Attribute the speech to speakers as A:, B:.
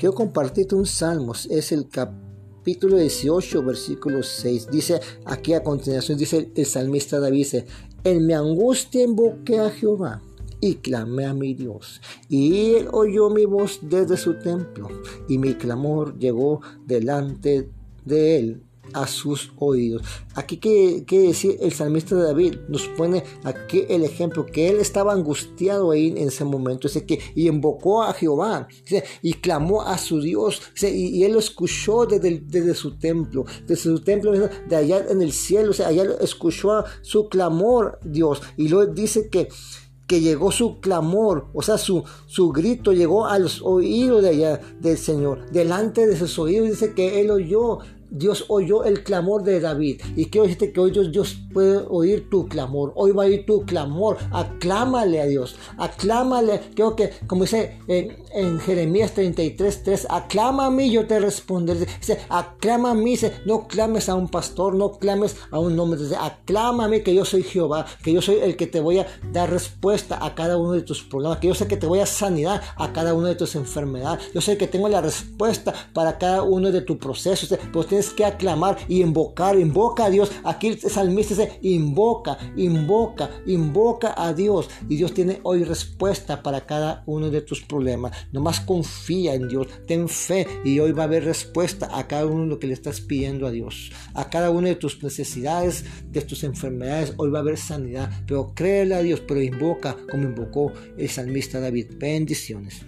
A: quiero compartirte un salmo, es el capítulo 18, versículo 6. Dice aquí a continuación, dice el salmista David, en mi angustia invoqué a Jehová y clamé a mi Dios. Y él oyó mi voz desde su templo, y mi clamor llegó delante de él a sus oídos. Aquí quiere, decir el salmista David, nos pone aquí el ejemplo, que él estaba angustiado ahí en ese momento, dice que, y invocó a Jehová, y clamó a su Dios, y, él lo escuchó desde, desde, su templo, desde su templo de allá en el cielo, o sea, allá escuchó su clamor Dios, y luego dice que que llegó su clamor, o sea, su, su grito llegó a los oídos de allá del Señor. Delante de sus oídos dice que él oyó Dios oyó el clamor de David. Y quiero decirte que hoy Dios, puede oír tu clamor. Hoy va a oír tu clamor. Aclámale a Dios. Aclámale. Creo que, como dice en, Jeremías 33, 3, aclama a mí, yo te responderé. Dice, aclama a mí. Dice, no clames a un pastor, no clames a un hombre. Dice, aclama a mí que yo soy Jehová, que yo soy el que te voy a dar respuesta a cada uno de tus problemas, que yo sé que te voy a sanidad a cada una de tus enfermedades. Yo sé que tengo la respuesta para cada uno de tus procesos. Pues que aclamar y invocar, invoca a Dios. Aquí el salmista invoca, invoca, invoca a Dios. Y Dios tiene hoy respuesta para cada uno de tus problemas. Nomás confía en Dios, ten fe y hoy va a haber respuesta a cada uno de lo que le estás pidiendo a Dios. A cada una de tus necesidades, de tus enfermedades, hoy va a haber sanidad. Pero créele a Dios, pero invoca como invocó el salmista David. Bendiciones.